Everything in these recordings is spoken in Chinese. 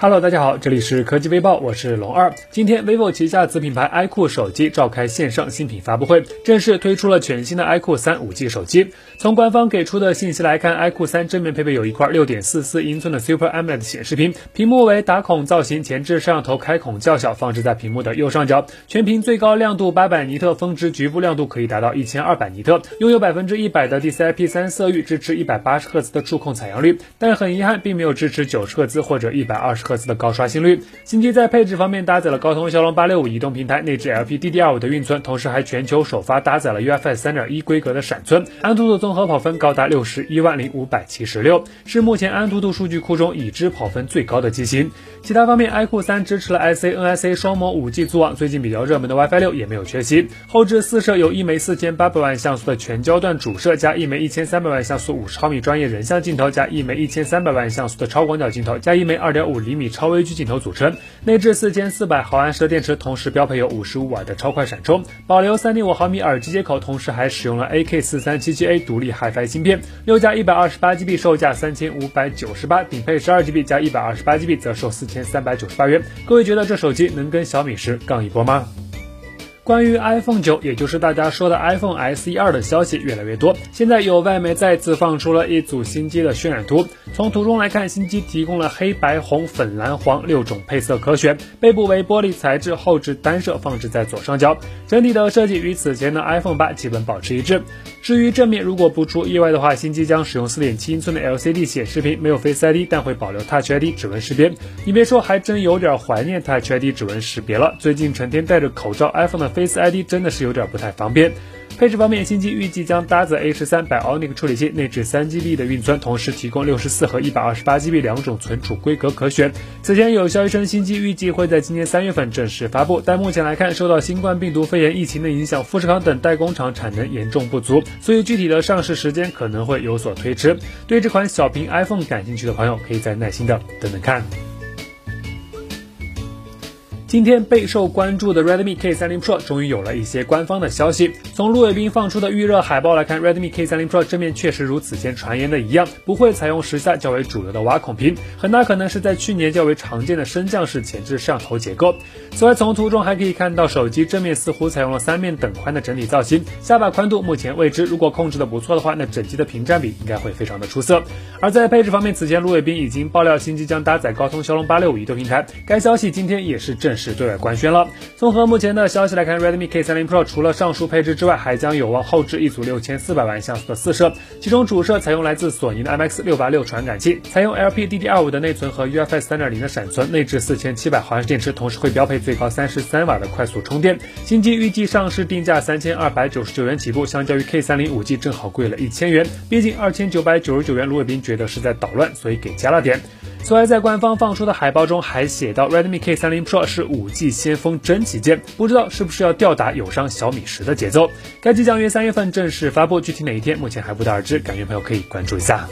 Hello，大家好，这里是科技微报，我是龙二。今天，vivo 旗下子品牌 iQOO 手机召开线上新品发布会，正式推出了全新的 iQOO 三五 G 手机。从官方给出的信息来看，iQOO 三正面配备有一块六点四四英寸的 Super AMOLED 显示屏，屏幕为打孔造型，前置摄像头开孔较小，放置在屏幕的右上角。全屏最高亮度八百尼特，峰值局部亮度可以达到一千二百尼特，拥有百分之一百的 DCI-P 三色域，支持一百八十赫兹的触控采样率，但很遗憾，并没有支持九十赫兹或者一百二十。赫兹的高刷新率。新机在配置方面搭载了高通骁龙八六五移动平台，内置 LPDDR5 的运存，同时还全球首发搭载了 UFS 三点一规格的闪存。安兔兔综合跑分高达六十一万零五百七十六，是目前安兔兔数据库中已知跑分最高的机型。其他方面，iQOO 三支持了 IC NIC 双模五 G 组网，最近比较热门的 WiFi 六也没有缺席。后置四摄有一枚四千八百万像素的全焦段主摄，加一枚一千三百万像素五十毫米专业人像镜头，加一枚一千三百万像素的超广角镜头，加一枚二点五厘。米米超微距镜头组成，内置四千四百毫安时的电池，同时标配有五十五瓦的超快闪充，保留三点五毫米耳机接口，同时还使用了 AK 四三七七 A 独立 HiFi 芯片，六加一百二十八 GB 售价三千五百九十八，顶配十二 GB 加一百二十八 GB 则售四千三百九十八元。各位觉得这手机能跟小米十杠一波吗？关于 iPhone 九，也就是大家说的 iPhone SE 二的消息越来越多。现在有外媒再次放出了一组新机的渲染图。从图中来看，新机提供了黑白红、粉蓝黄六种配色可选，背部为玻璃材质，后置单摄，放置在左上角。整体的设计与此前的 iPhone 八基本保持一致。至于正面，如果不出意外的话，新机将使用4.7英寸的 LCD 显示屏，没有 Face ID，但会保留 Touch ID 指纹识别。你别说，还真有点怀念 Touch ID 指纹识别了。最近成天戴着口罩，iPhone 的 Face ID 真的是有点不太方便。配置方面，新机预计将搭载 A 十三 Bionic 处理器，内置三 GB 的运存，同时提供六十四和一百二十八 GB 两种存储规格可选。此前有消息称，新机预计会在今年三月份正式发布，但目前来看，受到新冠病毒肺炎疫情的影响，富士康等代工厂产能严重不足，所以具体的上市时间可能会有所推迟。对这款小屏 iPhone 感兴趣的朋友，可以再耐心的等等看。今天备受关注的 Redmi K30 Pro 终于有了一些官方的消息。从陆伟斌放出的预热海报来看，Redmi K30 Pro 正面确实如此前传言的一样，不会采用时下较为主流的挖孔屏，很大可能是在去年较为常见的升降式前置摄像头结构。此外，从图中还可以看到，手机正面似乎采用了三面等宽的整体造型，下巴宽度目前未知。如果控制的不错的话，那整机的屏占比应该会非常的出色。而在配置方面，此前陆伟斌已经爆料新机将搭载高通骁龙八六五移动平台，该消息今天也是正。是对外官宣了。综合目前的消息来看，Redmi K30 Pro 除了上述配置之外，还将有望后置一组六千四百万像素的四摄，其中主摄采用来自索尼的 IMX 六八六传感器，采用 LPDDR5 的内存和 UFS 三点零的闪存，内置四千七百毫安时电池，同时会标配最高三十三瓦的快速充电。新机预计上市定价三千二百九十九元起步，相较于 K30 5G 正好贵了一千元，毕竟二千九百九十九元，卢伟斌觉得是在捣乱，所以给加了点。此外，在官方放出的海报中还写到，Redmi K30 Pro 是 5G 先锋真旗舰，不知道是不是要吊打友商小米十的节奏。该机将于三月份正式发布，具体哪一天目前还不得而知，感兴趣朋友可以关注一下。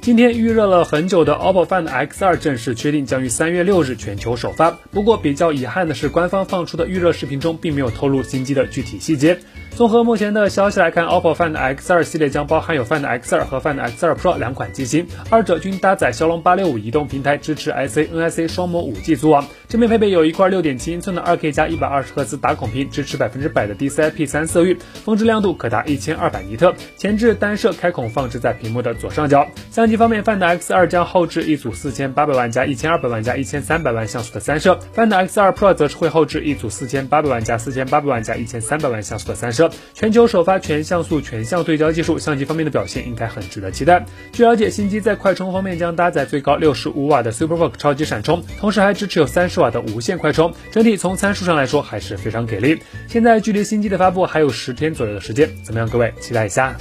今天预热了很久的 OPPO Find X2 正式确定将于三月六日全球首发，不过比较遗憾的是，官方放出的预热视频中并没有透露新机的具体细节。综合目前的消息来看，OPPO Find X2 系列将包含有 Find X2 和 Find X2 Pro 两款机型，二者均搭载骁龙八六五移动平台，支持 IC NIC 双模五 G 组网。正面配备有一块六点七英寸的二 K 加一百二十赫兹打孔屏，支持百分之百的 DCI-P 三色域，峰值亮度可达一千二百尼特。前置单摄开孔放置在屏幕的左上角。相机方面，Find X2 将后置一组四千八百万加一千二百万加一千三百万像素的三摄，Find X2 Pro 则是会后置一组四千八百万加四千八百万加一千三百万像素的三摄，全球首发。全像素全向对焦技术，相机方面的表现应该很值得期待。据了解，新机在快充方面将搭载最高六十五瓦的 SuperVOOC 超级闪充，同时还支持有三十瓦的无线快充。整体从参数上来说还是非常给力。现在距离新机的发布还有十天左右的时间，怎么样？各位期待一下。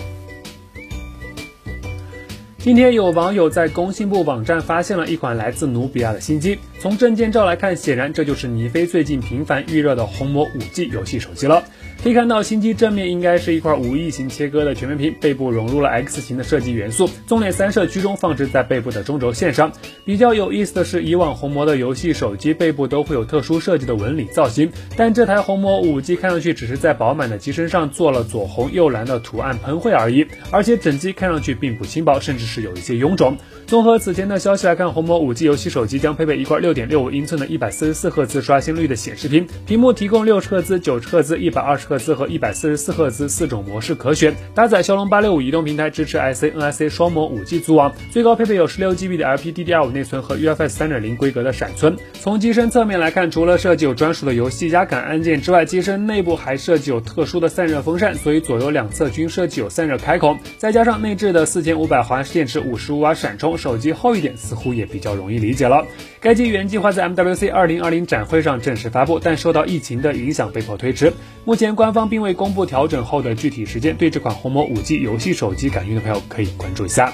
今天有网友在工信部网站发现了一款来自努比亚的新机，从证件照来看，显然这就是尼飞最近频繁预热的红魔五 G 游戏手机了。可以看到新机正面应该是一块无异形切割的全面屏，背部融入了 X 型的设计元素，纵列三摄居中放置在背部的中轴线上。比较有意思的是，以往红魔的游戏手机背部都会有特殊设计的纹理造型，但这台红魔 5G 看上去只是在饱满的机身上做了左红右蓝的图案喷绘而已，而且整机看上去并不轻薄，甚至是有一些臃肿。综合此前的消息来看，红魔 5G 游戏手机将配备一块6.65英寸的144赫兹刷新率的显示屏，屏幕提供60赫兹、90赫兹、120赫兹和一百四十四赫兹四种模式可选，搭载骁龙八六五移动平台，支持 IC、NIC 双模 5G 组网，最高配备有 16GB 的 LPDDR5 内存和 UFS 3.0规格的闪存。从机身侧面来看，除了设计有专属的游戏压感按键之外，机身内部还设计有特殊的散热风扇，所以左右两侧均设计有散热开口，再加上内置的四千五百毫安时电池、五十五瓦闪充。手机厚一点，似乎也比较容易理解了。该机原计划在 MWC 2020展会上正式发布，但受到疫情的影响被迫推迟。目前官方并未公布调整后的具体时间，对这款红魔五 G 游戏手机感兴趣的朋友可以关注一下。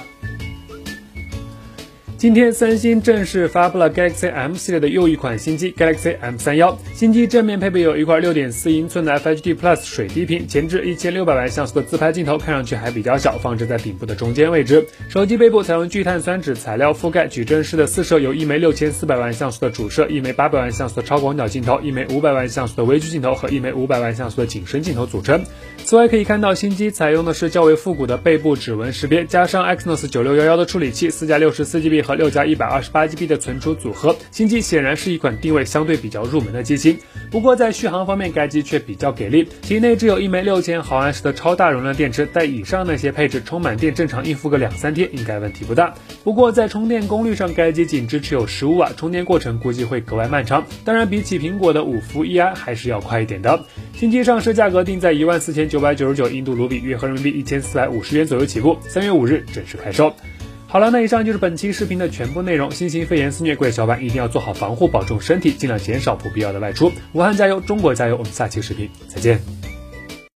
今天，三星正式发布了 Galaxy M 系列的又一款新机 Galaxy M 三幺。新机正面配备有一块六点四英寸的 FHD Plus 水滴屏，前置一千六百万像素的自拍镜头，看上去还比较小，放置在顶部的中间位置。手机背部采用聚碳酸酯材料覆盖，矩阵式的四摄由一枚六千四百万像素的主摄、一枚八百万像素的超广角镜头、一枚五百万像素的微距镜头和一枚五百万像素的景深镜头组成。此外，可以看到新机采用的是较为复古的背部指纹识别，加上 Exynos 九六幺幺的处理器，四加六十四 GB 和六加一百二十八 GB 的存储组合，新机显然是一款定位相对比较入门的机型。不过在续航方面，该机却比较给力，其内置有一枚六千毫安时的超大容量电池，带以上那些配置，充满电正常应付个两三天应该问题不大。不过在充电功率上，该机仅支持有十五瓦，充电过程估计会格外漫长。当然，比起苹果的五伏 EI 还是要快一点的。新机上市价格定在一万四千九百九十九印度卢比，约合人民币一千四百五十元左右起步。三月五日正式开售。好了，那以上就是本期视频的全部内容。新型肺炎肆虐，各位小伙伴一定要做好防护，保重身体，尽量减少不必要的外出。武汉加油，中国加油！我们下期视频再见。